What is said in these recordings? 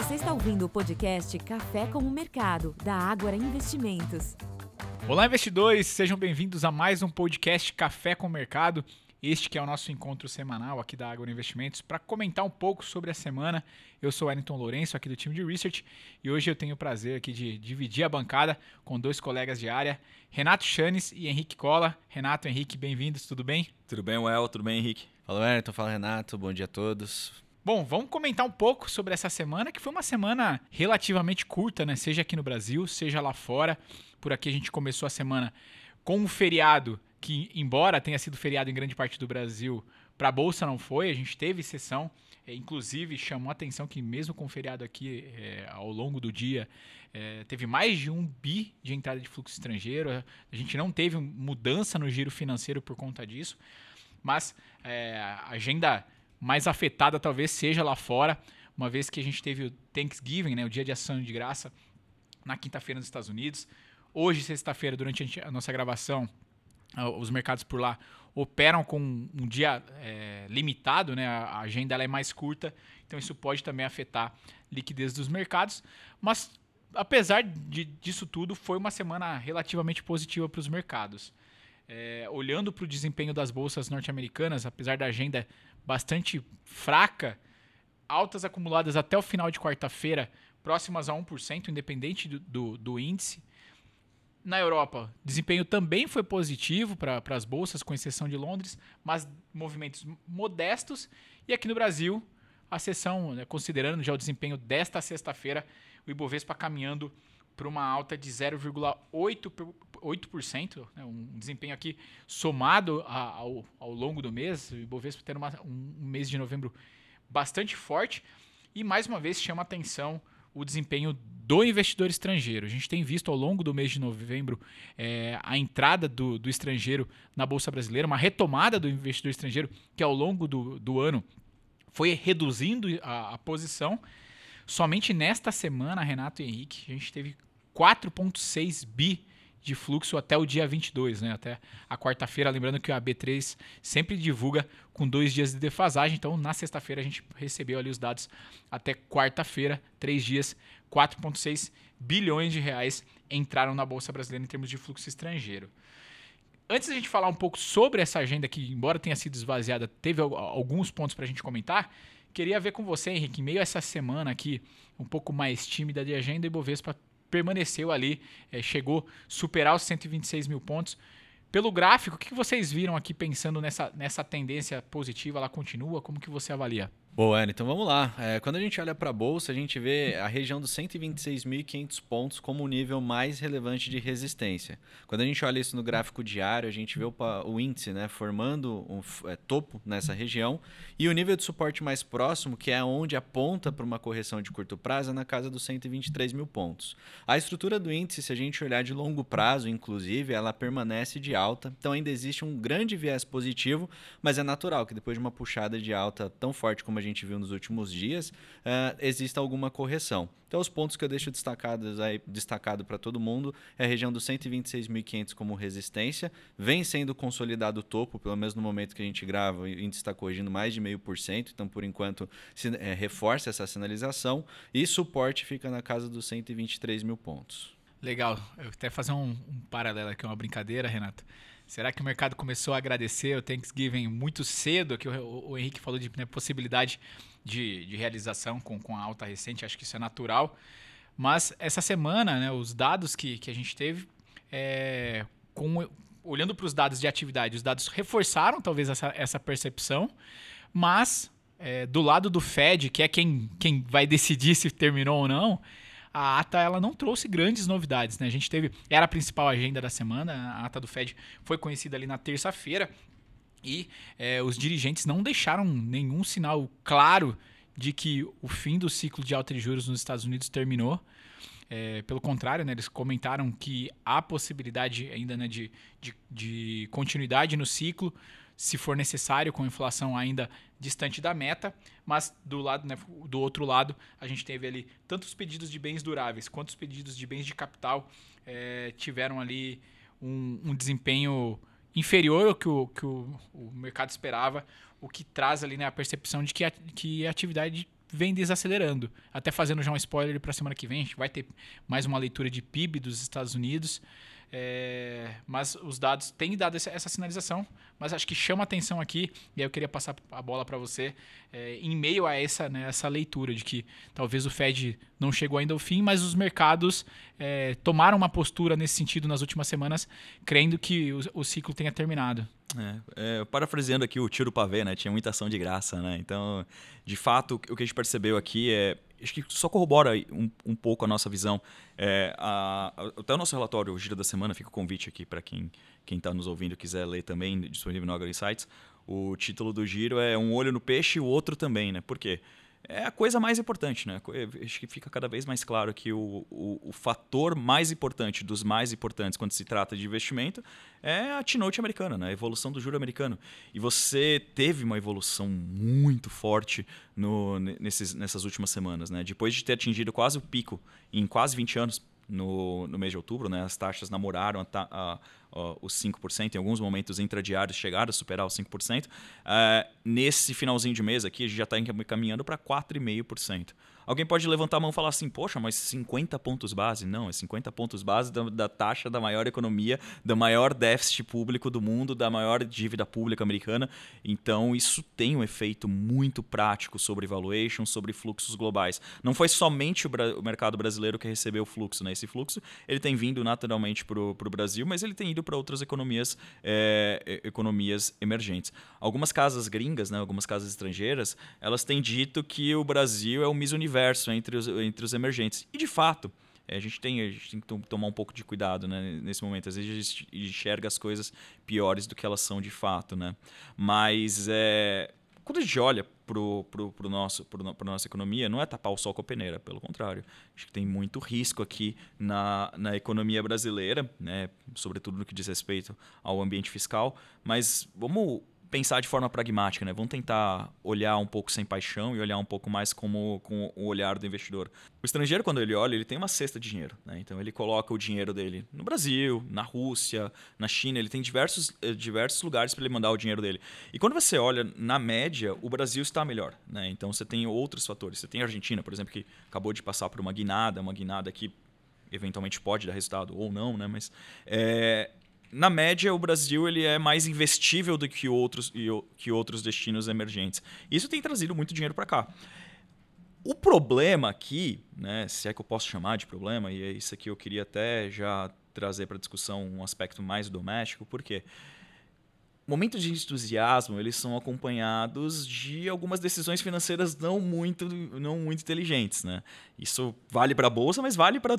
Você está ouvindo o podcast Café com o Mercado, da Ágora Investimentos. Olá, investidores! Sejam bem-vindos a mais um podcast Café com o Mercado. Este que é o nosso encontro semanal aqui da Agora Investimentos para comentar um pouco sobre a semana. Eu sou Wellington Lourenço, aqui do time de Research, e hoje eu tenho o prazer aqui de dividir a bancada com dois colegas de área, Renato Chanes e Henrique Cola. Renato, Henrique, bem-vindos, tudo bem? Tudo bem, Well? Tudo bem, Henrique? Fala, Wellington. Fala, Renato. Bom dia a todos. Bom, vamos comentar um pouco sobre essa semana, que foi uma semana relativamente curta, né? Seja aqui no Brasil, seja lá fora. Por aqui a gente começou a semana com um feriado que, embora tenha sido feriado em grande parte do Brasil, para a Bolsa não foi, a gente teve sessão. É, inclusive, chamou a atenção que, mesmo com o feriado aqui, é, ao longo do dia, é, teve mais de um bi de entrada de fluxo estrangeiro. A gente não teve mudança no giro financeiro por conta disso, mas é, a agenda mais afetada talvez seja lá fora, uma vez que a gente teve o Thanksgiving, né, o Dia de Ação de Graça, na quinta-feira nos Estados Unidos. Hoje, sexta-feira, durante a nossa gravação, os mercados por lá operam com um dia é, limitado, né? a agenda é mais curta, então isso pode também afetar a liquidez dos mercados. Mas, apesar de, disso tudo, foi uma semana relativamente positiva para os mercados. É, olhando para o desempenho das bolsas norte-americanas, apesar da agenda bastante fraca, altas acumuladas até o final de quarta-feira, próximas a 1%, independente do, do, do índice. Na Europa, desempenho também foi positivo para as bolsas, com exceção de Londres, mas movimentos modestos. E aqui no Brasil, a sessão, né, considerando já o desempenho desta sexta-feira, o Ibovespa caminhando para uma alta de 0,8%, né, um desempenho aqui somado a, ao, ao longo do mês, o Ibovespa tendo uma, um, mês de novembro bastante forte. E mais uma vez chama atenção o desempenho do investidor estrangeiro. A gente tem visto ao longo do mês de novembro é, a entrada do, do, estrangeiro na Bolsa Brasileira, uma retomada do investidor estrangeiro que ao longo do, do ano foi reduzindo a, a, posição. Somente nesta semana, Renato e Henrique, a gente teve 4,6 bi de fluxo até o dia 22, né? até a quarta-feira. Lembrando que a B3 sempre divulga com dois dias de defasagem, então na sexta-feira a gente recebeu ali os dados até quarta-feira, três dias, 4,6 bilhões de reais entraram na Bolsa Brasileira em termos de fluxo estrangeiro. Antes da gente falar um pouco sobre essa agenda que, embora tenha sido esvaziada, teve alguns pontos para a gente comentar, queria ver com você, Henrique, em meio a essa semana aqui um pouco mais tímida de agenda, e Bovespa permaneceu ali, é, chegou a superar os 126 mil pontos. Pelo gráfico, o que vocês viram aqui pensando nessa, nessa tendência positiva? Ela continua? Como que você avalia? Boa, então vamos lá. É, quando a gente olha para a bolsa, a gente vê a região dos 126.500 pontos como o nível mais relevante de resistência. Quando a gente olha isso no gráfico diário, a gente vê o, o índice né, formando um é, topo nessa região e o nível de suporte mais próximo, que é onde aponta para uma correção de curto prazo, é na casa dos 123 mil pontos. A estrutura do índice, se a gente olhar de longo prazo, inclusive, ela permanece de alta, então ainda existe um grande viés positivo, mas é natural que depois de uma puxada de alta tão forte como a gente viu nos últimos dias, uh, exista alguma correção. Então, os pontos que eu deixo destacados aí, destacado para todo mundo é a região dos 126.500 como resistência, vem sendo consolidado o topo, pelo menos no momento que a gente grava, o índice está corrigindo mais de meio por cento, então, por enquanto, se, é, reforça essa sinalização e suporte fica na casa dos 123 mil pontos. Legal. Eu até fazer um, um paralelo aqui, uma brincadeira, Renato. Será que o mercado começou a agradecer o Thanksgiving muito cedo? Que o, o Henrique falou de né, possibilidade de, de realização com, com a alta recente, acho que isso é natural. Mas essa semana, né, os dados que, que a gente teve, é, com, olhando para os dados de atividade, os dados reforçaram talvez essa, essa percepção, mas é, do lado do Fed, que é quem, quem vai decidir se terminou ou não, a ata ela não trouxe grandes novidades, né? A gente teve era a principal agenda da semana, a ata do Fed foi conhecida ali na terça-feira e é, os dirigentes não deixaram nenhum sinal claro de que o fim do ciclo de alta de juros nos Estados Unidos terminou. É, pelo contrário, né, eles comentaram que há possibilidade ainda né, de, de, de continuidade no ciclo, se for necessário, com inflação ainda distante da meta, mas do lado, né, do outro lado, a gente teve ali tanto os pedidos de bens duráveis quanto os pedidos de bens de capital é, tiveram ali um, um, desempenho inferior ao que, o, que o, o, mercado esperava, o que traz ali né, a percepção de que a, que a atividade vem desacelerando. Até fazendo já um spoiler para a semana que vem, a gente vai ter mais uma leitura de PIB dos Estados Unidos. É, mas os dados têm dado essa, sinalização, mas acho que chama atenção aqui, e aí eu queria passar a bola para você, é, em meio a essa, né, essa leitura de que talvez o Fed não chegou ainda ao fim, mas os mercados é, tomaram uma postura nesse sentido nas últimas semanas, crendo que o, o ciclo tenha terminado. É, é, parafraseando aqui o tiro pavê, né? Tinha muita ação de graça, né? Então, de fato, o que a gente percebeu aqui é acho que só corrobora um, um pouco a nossa visão. É, a, até o nosso relatório, o Giro da Semana, fica o convite aqui para quem está nos ouvindo quiser ler também, disponível no Agro Insights. O título do Giro é Um Olho no Peixe e o Outro Também, né? Por quê? É a coisa mais importante, né? Acho que fica cada vez mais claro que o, o, o, fator mais importante dos mais importantes quando se trata de investimento é a T-Note americana, né? a evolução do juro americano. E você teve uma evolução muito forte no, nesses, nessas últimas semanas, né? Depois de ter atingido quase o pico em quase 20 anos no, no mês de outubro, né? as taxas namoraram a, a, uh, os 5%, em alguns momentos intradiários chegaram a superar os 5%. Uh, é, nesse finalzinho de mês aqui, a gente já está caminhando para 4,5%. Alguém pode levantar a mão e falar assim, poxa, mas 50 pontos base? Não, é 50 pontos base da, da taxa da maior economia, do maior déficit público do mundo, da maior dívida pública americana. Então, isso tem um efeito muito prático sobre valuation, sobre fluxos globais. Não foi somente o, o mercado brasileiro que recebeu o fluxo, né? Esse fluxo ele tem vindo naturalmente para o Brasil, mas ele tem ido para outras economias, é, economias emergentes. Algumas casas gringas, né, algumas casas estrangeiras, elas têm dito que o Brasil é o Miss Universo entre os, entre os emergentes. E de fato, é, a gente tem, a gente tem que tomar um pouco de cuidado né, nesse momento. Às vezes a gente enxerga as coisas piores do que elas são de fato. Né? Mas é, quando a gente olha pro, pro, pro nosso, pro, pra nossa economia não é tapar o sol com a peneira, pelo contrário. Acho que tem muito risco aqui na, na economia brasileira, né? sobretudo no que diz respeito ao ambiente fiscal, mas vamos pensar de forma pragmática, né? Vamos tentar olhar um pouco sem paixão e olhar um pouco mais como com o olhar do investidor. O estrangeiro, quando ele olha, ele tem uma cesta de dinheiro, né? Então ele coloca o dinheiro dele no Brasil, na Rússia, na China, ele tem diversos, eh, diversos lugares para ele mandar o dinheiro dele. E quando você olha na média, o Brasil está melhor, né? Então você tem outros fatores. Você tem a Argentina, por exemplo, que acabou de passar por uma guinada, uma guinada que eventualmente pode dar resultado ou não, né? Mas é, na média, o Brasil ele é mais investível do que outros, que outros destinos emergentes. Isso tem trazido muito dinheiro para cá. O problema aqui, né, se é que eu posso chamar de problema, e é isso aqui eu queria até já trazer para discussão um aspecto mais doméstico, porque momentos de entusiasmo eles são acompanhados de algumas decisões financeiras não muito, não muito inteligentes. Né? Isso vale para a bolsa, mas vale para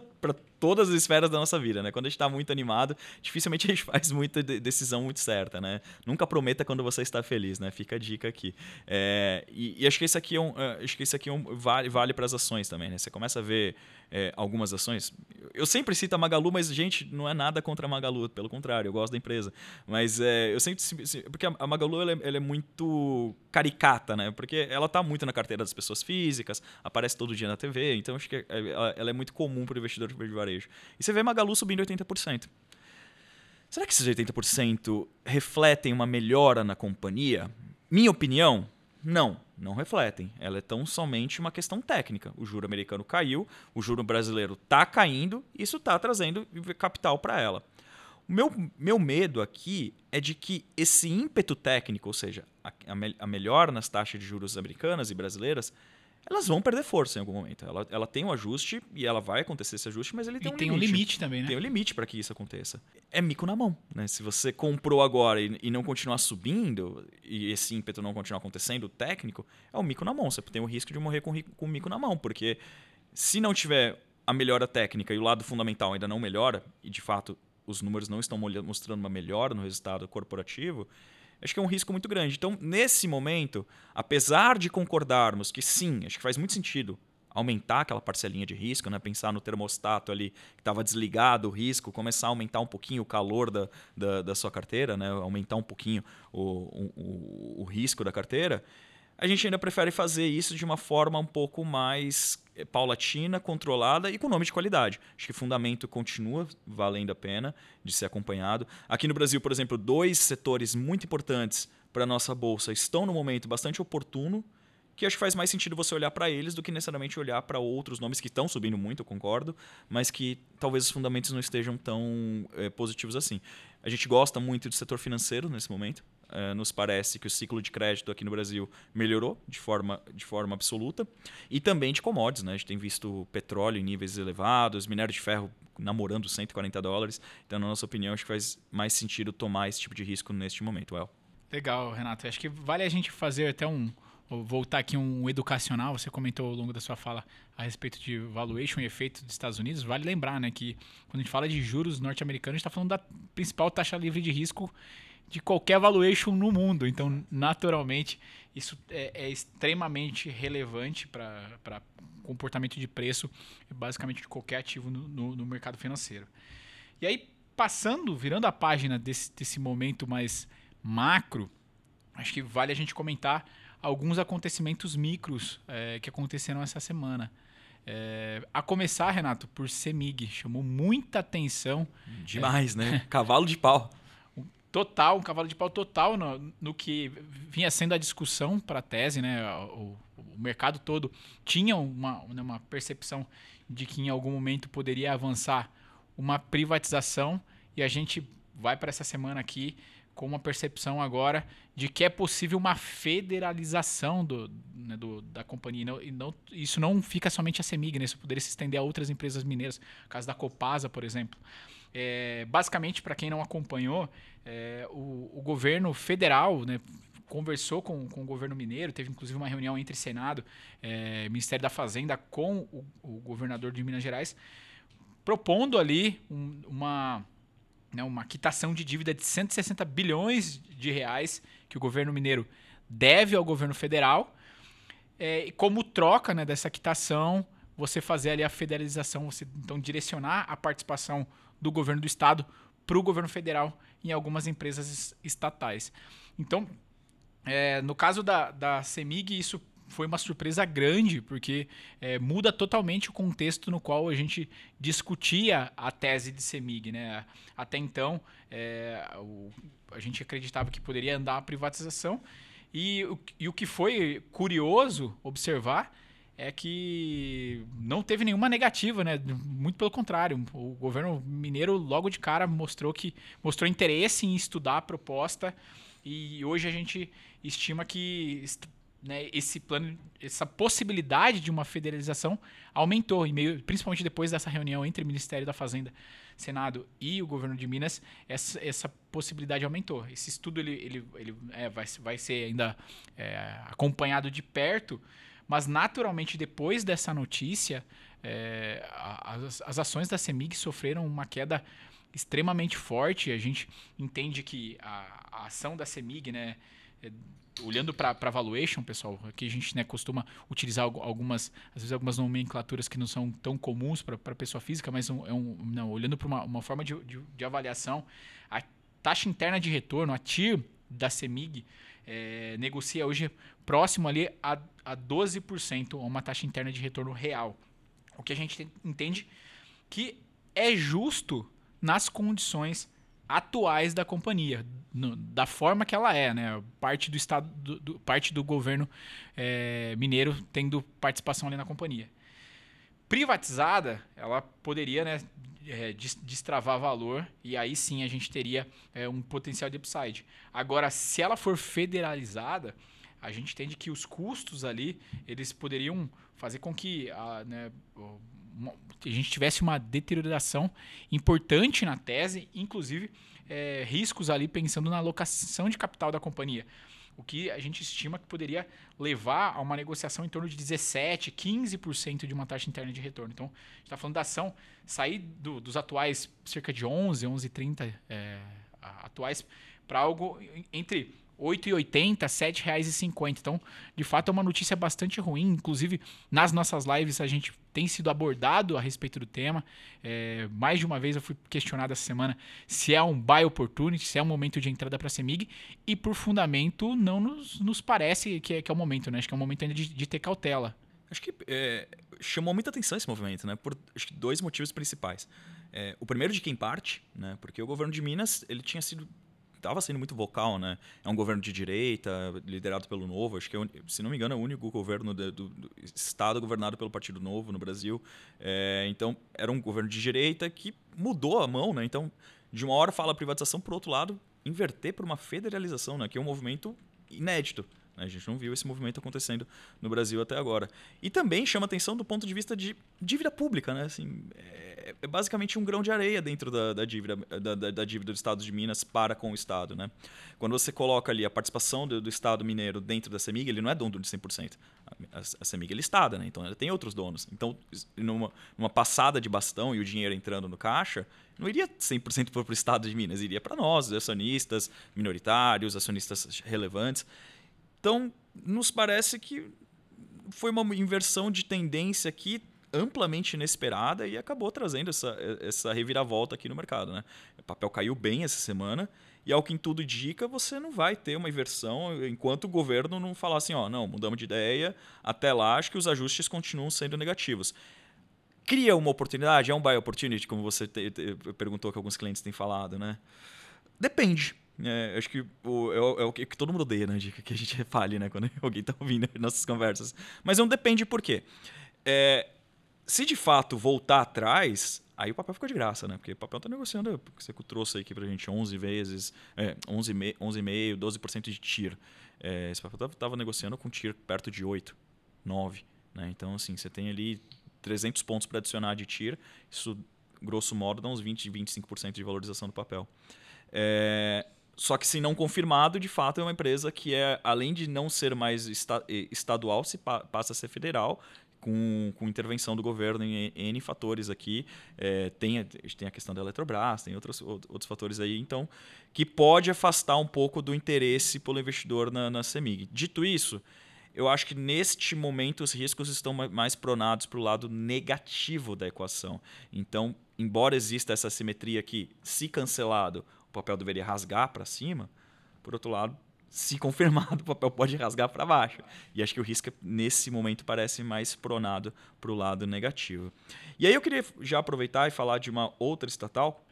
todas as esferas da nossa vida, né? Quando a gente está muito animado, dificilmente a gente faz muita decisão muito certa, né? Nunca prometa quando você está feliz, né? Fica a dica aqui. É, e, e, acho que isso aqui é um, é, acho que isso aqui é um, vale, vale para as ações também, né? Você começa a ver é, algumas ações. Eu sempre cito a Magalu, mas gente, não é nada contra a Magalu, pelo contrário, eu gosto da empresa. Mas é, eu sempre porque a Magalu ela é, ela é, muito caricata, né? Porque ela está muito na carteira das pessoas físicas, aparece todo dia na TV, então acho que ela é muito comum para o investidor de varejo varejo. E você vê Magalu subindo 80%. Será que esses 80% refletem uma melhora na companhia? Minha opinião, não, não refletem. Ela é tão somente uma questão técnica. O juro americano caiu, o juro brasileiro está caindo, isso está trazendo capital para ela. O meu, meu medo aqui é de que esse ímpeto técnico, ou seja, a, a, melhora nas taxas de juros americanas e brasileiras, elas vão perder força em algum momento. Ela, ela tem um ajuste e ela vai acontecer esse ajuste, mas ele tem e um tem limite. um limite também, né? Tem um limite para que isso aconteça. É mico na mão, né? Se você comprou agora e, e, não continuar subindo e esse ímpeto não continuar acontecendo, o técnico, é o mico na mão. Você tem o risco de morrer com, com o mico na mão, porque se não tiver a melhora técnica e o lado fundamental ainda não melhora, e de fato os números não estão mostrando uma melhora no resultado corporativo, acho que é um risco muito grande. Então, nesse momento, apesar de concordarmos que sim, acho que faz muito sentido aumentar aquela parcelinha de risco, né? pensar no termostato ali que estava desligado o risco, começar a aumentar um pouquinho o calor da, da, da sua carteira, né? aumentar um pouquinho o, o, o risco da carteira, a gente ainda prefere fazer isso de uma forma um pouco mais eh, paulatina, controlada e com nome de qualidade. Acho que o fundamento continua valendo a pena de ser acompanhado. Aqui no Brasil, por exemplo, dois setores muito importantes para a nossa bolsa estão no momento bastante oportuno, que acho que faz mais sentido você olhar para eles do que necessariamente olhar para outros nomes que estão subindo muito, eu concordo, mas que talvez os fundamentos não estejam tão é, positivos assim. A gente gosta muito do setor financeiro nesse momento. É, nos parece que o ciclo de crédito aqui no Brasil melhorou de forma, de forma absoluta. E também de commodities. Né? A gente tem visto petróleo em níveis elevados, minério de ferro namorando 140 dólares. Então, na nossa opinião, acho que faz mais sentido tomar esse tipo de risco neste momento, El. Legal, Renato. Acho que vale a gente fazer até um. Voltar aqui um educacional. Você comentou ao longo da sua fala a respeito de valuation e efeito dos Estados Unidos. Vale lembrar né, que quando a gente fala de juros norte-americanos, a gente está falando da principal taxa livre de risco de qualquer valuation no mundo. Então, naturalmente, isso é, é extremamente relevante para comportamento de preço, basicamente de qualquer ativo no, no, no, mercado financeiro. E aí, passando, virando a página desse, desse momento mais macro, acho que vale a gente comentar alguns acontecimentos micros é, que aconteceram essa semana. É, a começar, Renato, por CEMIG, chamou muita atenção. Demais, é, né? Cavalo de pau. Total, um cavalo de pau total no, no que vinha sendo a discussão para a tese, né? O, o, mercado todo tinha uma, né, uma percepção de que em algum momento poderia avançar uma privatização e a gente vai para essa semana aqui com uma percepção agora de que é possível uma federalização do, né, do da companhia. E não, e não, isso não fica somente a CEMIG, né? isso poderia se estender a outras empresas mineiras, caso da Copasa, por exemplo. É, basicamente, para quem não acompanhou, é, o, o, governo federal né, conversou com, com o governo mineiro, teve inclusive uma reunião entre Senado, é, Ministério da Fazenda com o, o, governador de Minas Gerais, propondo ali um, uma né, uma quitação de dívida de 160 bilhões de reais que o governo mineiro deve ao governo federal. É, e como troca né, dessa quitação, você fazer ali a federalização, você então direcionar a participação do governo do estado para o governo federal em algumas empresas estatais. Então, é, no caso da, da CEMIG, isso foi uma surpresa grande, porque é, muda totalmente o contexto no qual a gente discutia a tese de CEMIG. Né? Até então, é, o, a gente acreditava que poderia andar a privatização, e, e o que foi curioso observar é que não teve nenhuma negativa, né? Muito pelo contrário, o governo mineiro logo de cara mostrou que mostrou interesse em estudar a proposta e hoje a gente estima que né, esse plano, essa possibilidade de uma federalização aumentou, em meio, principalmente depois dessa reunião entre o Ministério da Fazenda, Senado e o governo de Minas, essa, essa possibilidade aumentou. Esse estudo ele, ele, ele é, vai, vai ser ainda é, acompanhado de perto, mas naturalmente depois dessa notícia, é, as, as ações da CEMIG sofreram uma queda extremamente forte. A gente entende que a, a ação da CEMIG, né, é, olhando para valuation, pessoal, aqui a gente né, costuma utilizar algumas, às vezes algumas nomenclaturas que não são tão comuns para a pessoa física, mas um, é um, não, olhando para uma, uma forma de, de, de, avaliação, a taxa interna de retorno, a TIR da CEMIG, é, negocia hoje próximo ali a, a 12%, uma taxa interna de retorno real. O que a gente entende que é justo nas condições atuais da companhia, no, da forma que ela é, né? Parte do estado, do, do parte do governo é, mineiro tendo participação ali na companhia. Privatizada, ela poderia, né, é, destravar valor e aí sim a gente teria é, um potencial de upside. Agora, se ela for federalizada, a gente entende que os custos ali eles poderiam fazer com que a, né, a gente tivesse uma deterioração importante na tese, inclusive é, riscos ali pensando na alocação de capital da companhia. O que a gente estima que poderia levar a uma negociação em torno de 17%, 15% de uma taxa interna de retorno. Então, a gente está falando da ação sair do, dos atuais cerca de 11, 11,30 é, atuais para algo entre 8,80, R$ 7,50. Então, de fato, é uma notícia bastante ruim. Inclusive, nas nossas lives, a gente tem sido abordado a respeito do tema. É, mais de uma vez eu fui questionado essa semana se é um buy opportunity, se é um momento de entrada para a CEMIG. E, por fundamento, não nos, nos parece que é, que é o momento. Né? Acho que é um momento ainda de, de ter cautela. Acho que é, chamou muita atenção esse movimento, né? Por acho que dois motivos principais. É, o primeiro de quem parte, né? Porque o governo de Minas ele tinha sido estava sendo muito vocal, né? É um governo de direita, liderado pelo Novo. Acho que, é, se não me engano, é o único governo do, do, do estado governado pelo Partido Novo no Brasil. É, então, era um governo de direita que mudou a mão, né? Então, de uma hora fala privatização, por outro lado, inverter para uma federalização, né? Que é um movimento inédito. Né? A gente não viu esse movimento acontecendo no Brasil até agora. E também chama atenção do ponto de vista de dívida pública, né? Assim, é, é basicamente um grão de areia dentro da, da dívida, da, da, da, dívida do Estado de Minas para com o Estado, né? Quando você coloca ali a participação do, do Estado mineiro dentro da CEMIG, ele não é dono de 100%. A, a CEMIG é listada, né? Então ela tem outros donos. Então, numa, numa passada de bastão e o dinheiro entrando no caixa, não iria 100% para o Estado de Minas, iria para nós, acionistas minoritários, acionistas relevantes. Então, nos parece que foi uma inversão de tendência aqui amplamente inesperada e acabou trazendo essa, essa reviravolta aqui no mercado. Né? O papel caiu bem essa semana e, ao que tudo indica, você não vai ter uma inversão enquanto o governo não falar assim, ó, não, mudamos de ideia, até lá acho que os ajustes continuam sendo negativos. Cria uma oportunidade? É um buy opportunity, como você te, te, perguntou que alguns clientes têm falado, né? Depende. É, acho que o, é, é, o que todo mundo odeia, né? De que a gente fale, né? Quando alguém está ouvindo nossas conversas. Mas não depende por quê. É, se de fato voltar atrás, aí o papel ficou de graça, né? Porque o papel está negociando, você trouxe aqui para a gente 11 vezes, é, 11,5%, 11 12% de TIR. É, esse papel estava negociando com TIR perto de 8, 9. Né? Então, assim, você tem ali 300 pontos para adicionar de TIR, isso, grosso modo, dá uns 20, 25% de valorização do papel. É, só que, se não confirmado, de fato é uma empresa que é, além de não ser mais esta, estadual, se pa, passa a ser federal, com, com, intervenção do governo em N fatores aqui. É, tem, tem a questão da Eletrobras, tem outros, outros fatores aí, então, que pode afastar um pouco do interesse pelo investidor na, na CEMIG. Dito isso, eu acho que neste momento os riscos estão mais pronados para o lado negativo da equação. Então, embora exista essa simetria aqui, se cancelado, o papel deveria rasgar para cima, por outro lado, se confirmado, o papel pode rasgar para baixo. E acho que o risco, nesse momento, parece mais pronado para o lado negativo. E aí eu queria já aproveitar e falar de uma outra estatal.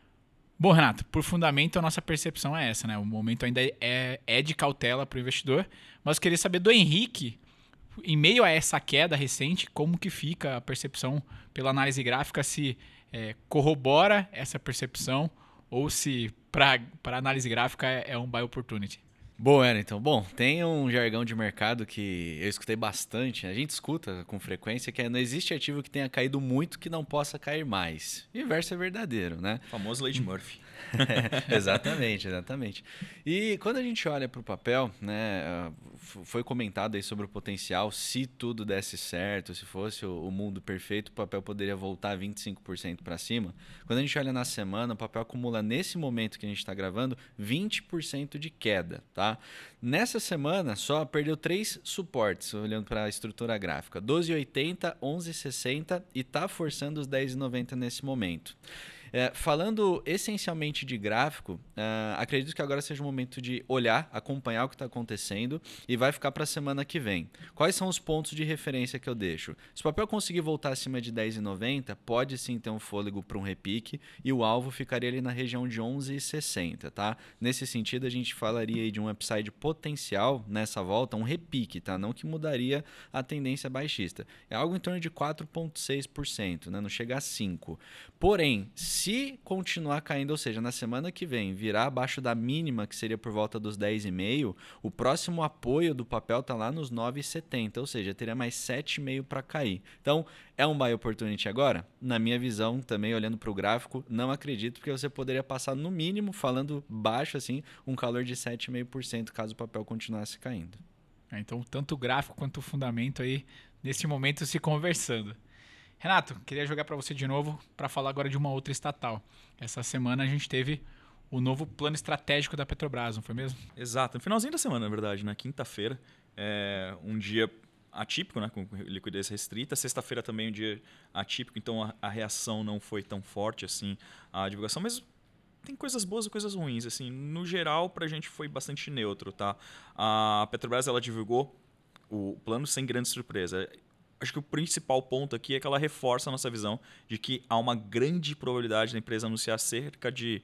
Bom, Renato, por fundamento, a nossa percepção é essa, né? O momento ainda é, é de cautela para o investidor, mas queria saber do Henrique, em meio a essa queda recente, como que fica a percepção pela análise gráfica, se é, corrobora essa percepção ou se para análise gráfica é, é um buy opportunity. Bom, então, bom, tem um jargão de mercado que eu escutei bastante, a gente escuta com frequência, que é não existe ativo que tenha caído muito que não possa cair mais. E o inverso é verdadeiro, né? O famoso Lady Murphy. exatamente, exatamente. E quando a gente olha para o papel, né, foi comentado aí sobre o potencial, se tudo desse certo, se fosse o mundo perfeito, o papel poderia voltar 25% para cima. Quando a gente olha na semana, o papel acumula nesse momento que a gente está gravando 20% de queda, tá? Nessa semana só perdeu três suportes, olhando para a estrutura gráfica, 12,80, 11,60 e está forçando os 10,90 nesse momento. É, falando essencialmente de gráfico, uh, acredito que agora seja o momento de olhar, acompanhar o que está acontecendo e vai ficar para a semana que vem. Quais são os pontos de referência que eu deixo? Se o papel conseguir voltar acima de 10,90, pode sim ter um fôlego para um repique e o alvo ficaria ali na região de 11,60, tá? Nesse sentido, a gente falaria de um upside potencial nessa volta, um repique, tá? Não que mudaria a tendência baixista. É algo em torno de 4,6%, né? Não chega a 5%. Porém, se continuar caindo, ou seja, na semana que vem virar abaixo da mínima, que seria por volta dos 10,5, o próximo apoio do papel está lá nos 9,70, ou seja, teria mais 7,5 para cair. Então, é um buy opportunity agora? Na minha visão, também olhando para o gráfico, não acredito, porque você poderia passar no mínimo, falando baixo assim, um calor de 7,5% caso o papel continuasse caindo. É, então, tanto o gráfico quanto o fundamento aí, nesse momento, se conversando. Renato, queria jogar para você de novo para falar agora de uma outra estatal. Essa semana a gente teve o novo plano estratégico da Petrobras, não foi mesmo? Exato, no finalzinho da semana, na verdade, na quinta-feira, é um dia atípico, né, com liquidez restrita. Sexta-feira também um dia atípico, então a, a, reação não foi tão forte assim à divulgação, mas tem coisas boas e coisas ruins. Assim, no geral, para a gente foi bastante neutro, tá? A Petrobras ela divulgou o plano sem grande surpresa acho que o principal ponto aqui é que ela reforça a nossa visão de que há uma grande probabilidade da empresa anunciar cerca de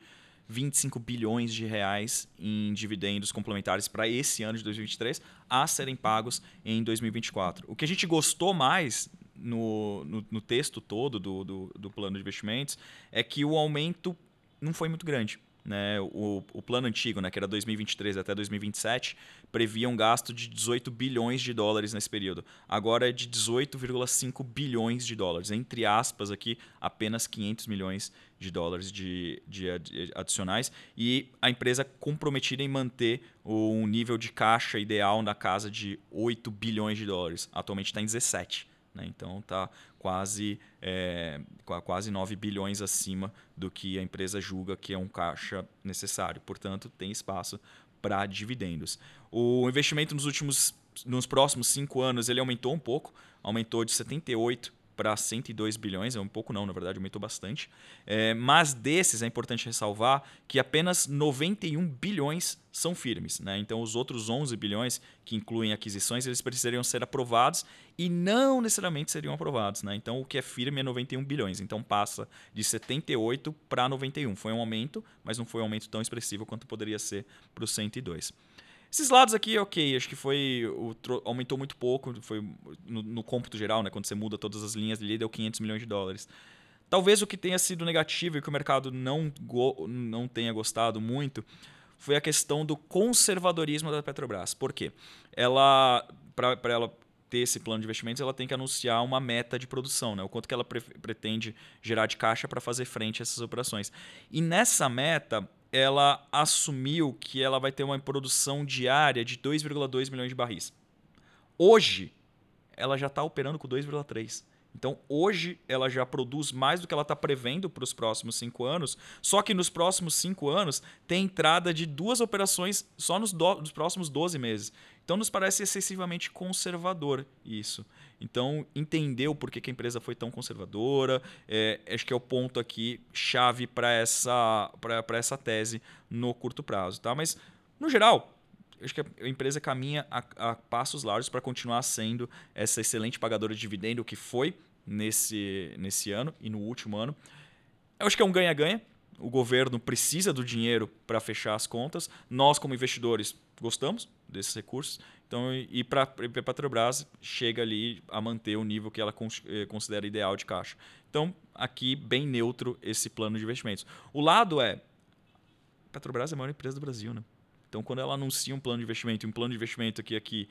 25 bilhões de reais em dividendos complementares para esse ano de 2023 a serem pagos em 2024. O que a gente gostou mais no, no, no texto todo do, do, do plano de investimentos é que o aumento não foi muito grande. Né, o, o, plano antigo, né, que era 2023 até 2027, previa um gasto de 18 bilhões de dólares nesse período. Agora é de 18,5 bilhões de dólares. Entre aspas, aqui, apenas 500 milhões de dólares de, de adicionais. E a empresa comprometida em manter um nível de caixa ideal na casa de 8 bilhões de dólares. Atualmente está em 17. Né? Então está quase, é, quase 9 bilhões acima do que a empresa julga que é um caixa necessário. Portanto, tem espaço para dividendos. O investimento nos últimos nos próximos cinco anos ele aumentou um pouco, aumentou de 78 para 102 bilhões, é um pouco não, na verdade aumentou bastante. É, mas desses é importante ressalvar que apenas 91 bilhões são firmes. Né? Então os outros 11 bilhões, que incluem aquisições, eles precisariam ser aprovados e não necessariamente seriam aprovados. Né? Então o que é firme é 91 bilhões. Então passa de 78 para 91. Foi um aumento, mas não foi um aumento tão expressivo quanto poderia ser para os 102. Esses lados aqui, ok, acho que foi. O, aumentou muito pouco, foi no, no cômputo geral, né? Quando você muda todas as linhas ali, deu 500 milhões de dólares. Talvez o que tenha sido negativo e que o mercado não, go, não tenha gostado muito foi a questão do conservadorismo da Petrobras. Por quê? Ela, para ela ter esse plano de investimentos, ela tem que anunciar uma meta de produção, né? o quanto que ela pre pretende gerar de caixa para fazer frente a essas operações. E nessa meta, ela assumiu que ela vai ter uma produção diária de 2,2 milhões de barris. Hoje, ela já está operando com 2,3. Então, hoje, ela já produz mais do que ela está prevendo para os próximos cinco anos. Só que nos próximos cinco anos, tem entrada de duas operações só nos, do, nos próximos 12 meses. Então, nos parece excessivamente conservador isso. Então, entender o porquê que a empresa foi tão conservadora, é, acho que é o ponto aqui chave para essa, essa tese no curto prazo. Tá? Mas, no geral, acho que a empresa caminha a, a passos largos para continuar sendo essa excelente pagadora de dividendo que foi nesse, nesse ano e no último ano. Eu acho que é um ganha-ganha. O governo precisa do dinheiro para fechar as contas. Nós, como investidores, gostamos desses recursos. Então, e para a Petrobras chega ali a manter o nível que ela eh, considera ideal de caixa. Então, aqui bem neutro esse plano de investimentos. O lado é Petrobras é a maior empresa do Brasil, né? Então, quando ela anuncia um plano de investimento, e um plano de investimento que aqui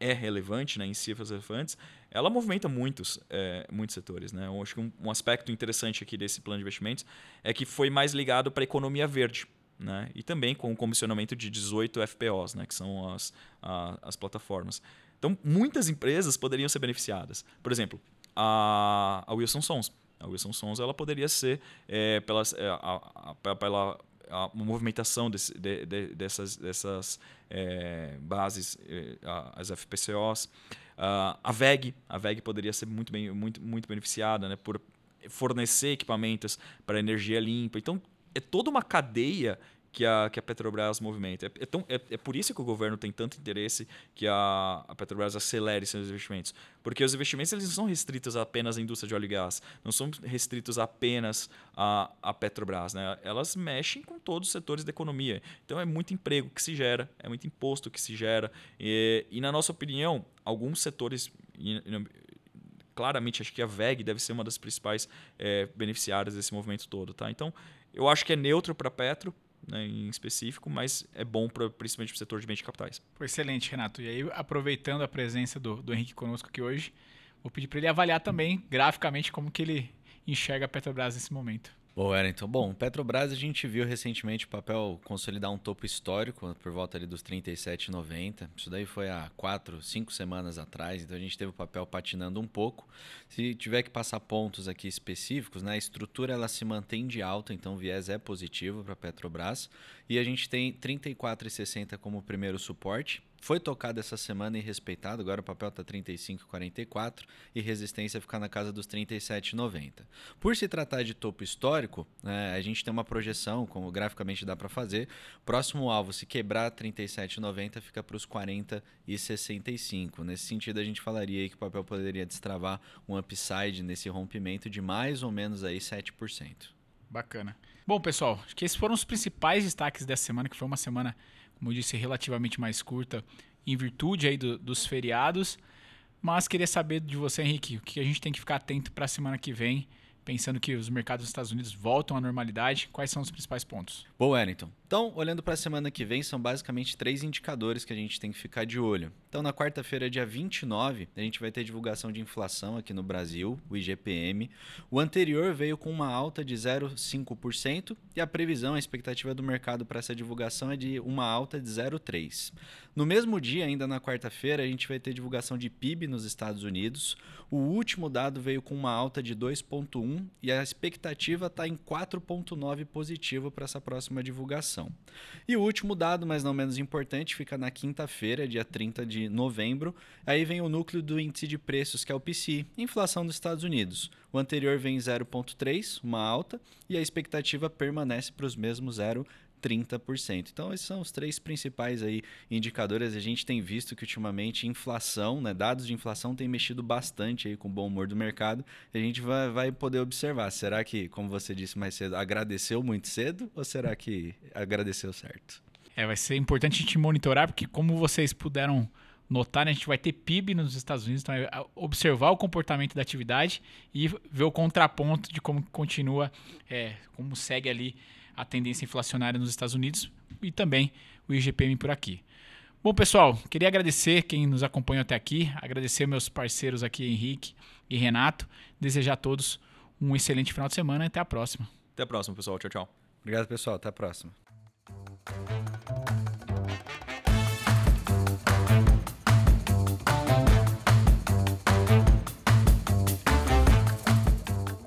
é relevante, né, em cifras relevantes, ela movimenta muitos, é, muitos setores. Né? Eu acho que um, um aspecto interessante aqui desse plano de investimentos é que foi mais ligado para a economia verde né? e também com o comissionamento de 18 FPOs, né? que são as, a, as plataformas. Então, muitas empresas poderiam ser beneficiadas. Por exemplo, a, a Wilson Sons. A Wilson Sons ela poderia ser, é, pelas, é, a, a, pela a movimentação desse, de, de, dessas, dessas é, bases, é, as FPCOs. Uh, a VEG, a VEG poderia ser muito, bem, muito, muito beneficiada né, por fornecer equipamentos para energia limpa. Então, é toda uma cadeia que a, que a Petrobras movimenta. É, é, tão, é, é, por isso que o governo tem tanto interesse que a, a Petrobras acelere seus investimentos. Porque os investimentos eles não são restritos apenas à indústria de óleo e gás, não são restritos apenas à, à Petrobras. Né? Elas mexem com todos os setores da economia. Então é muito emprego que se gera, é muito imposto que se gera. E, e na nossa opinião, alguns setores claramente acho que a VEG deve ser uma das principais é, beneficiárias desse movimento todo. Tá? Então, eu acho que é neutro para Petro, né, em específico, mas é bom pra, principalmente para o setor de bens de capitais. Excelente, Renato. E aí, aproveitando a presença do, do Henrique conosco aqui hoje, vou pedir para ele avaliar também graficamente como que ele enxerga a Petrobras nesse momento. Bom, Wellington. Bom, Petrobras a gente viu recentemente o papel consolidar um topo histórico por volta ali dos 37,90. Isso daí foi há quatro, cinco semanas atrás, então a gente teve o papel patinando um pouco. Se tiver que passar pontos aqui específicos, né, a estrutura ela se mantém de alta, então o viés é positivo para Petrobras. E a gente tem 34,60 como primeiro suporte foi tocado essa semana e respeitado, agora o papel está 35,44 e resistência ficar na casa dos 37,90. Por se tratar de topo histórico, né, a gente tem uma projeção, como graficamente dá para fazer, próximo alvo, se quebrar 37,90, fica para os 40,65. Nesse sentido, a gente falaria que o papel poderia destravar um upside nesse rompimento de mais ou menos aí 7%. Bacana. Bom, pessoal, acho que esses foram os principais destaques dessa semana, que foi uma semana, como eu disse, relativamente mais curta, em virtude aí do, dos feriados. Mas queria saber de você, Henrique, o que a gente tem que ficar atento para a semana que vem, pensando que os mercados dos Estados Unidos voltam à normalidade. Quais são os principais pontos? Bom, Wellington. Então, olhando para a semana que vem, são basicamente três indicadores que a gente tem que ficar de olho. Então, na quarta-feira, dia 29, a gente vai ter divulgação de inflação aqui no Brasil, o IGPM. O anterior veio com uma alta de 0,5% e a previsão, a expectativa do mercado para essa divulgação é de uma alta de 0,3%. No mesmo dia, ainda na quarta-feira, a gente vai ter divulgação de PIB nos Estados Unidos. O último dado veio com uma alta de 2,1% e a expectativa está em 4,9% positivo para essa próxima divulgação. E o último dado, mas não menos importante, fica na quinta-feira, dia 30 de novembro. Aí vem o núcleo do índice de preços, que é o PCI, inflação dos Estados Unidos. O anterior vem 0,3, uma alta, e a expectativa permanece para os mesmos 0,3. 30%. Então, esses são os três principais aí indicadores. A gente tem visto que ultimamente inflação, né, dados de inflação têm mexido bastante aí com o bom humor do mercado. a gente vai, vai poder observar. Será que, como você disse mais cedo, agradeceu muito cedo ou será que agradeceu certo? É, vai ser importante a gente monitorar, porque como vocês puderam notar, né, a gente vai ter PIB nos Estados Unidos, então é observar o comportamento da atividade e ver o contraponto de como continua, é, como segue ali a tendência inflacionária nos Estados Unidos e também o IGPM por aqui. Bom, pessoal, queria agradecer quem nos acompanhou até aqui, agradecer meus parceiros aqui, Henrique e Renato, desejar a todos um excelente final de semana e até a próxima. Até a próxima, pessoal. Tchau, tchau. Obrigado, pessoal. Até a próxima.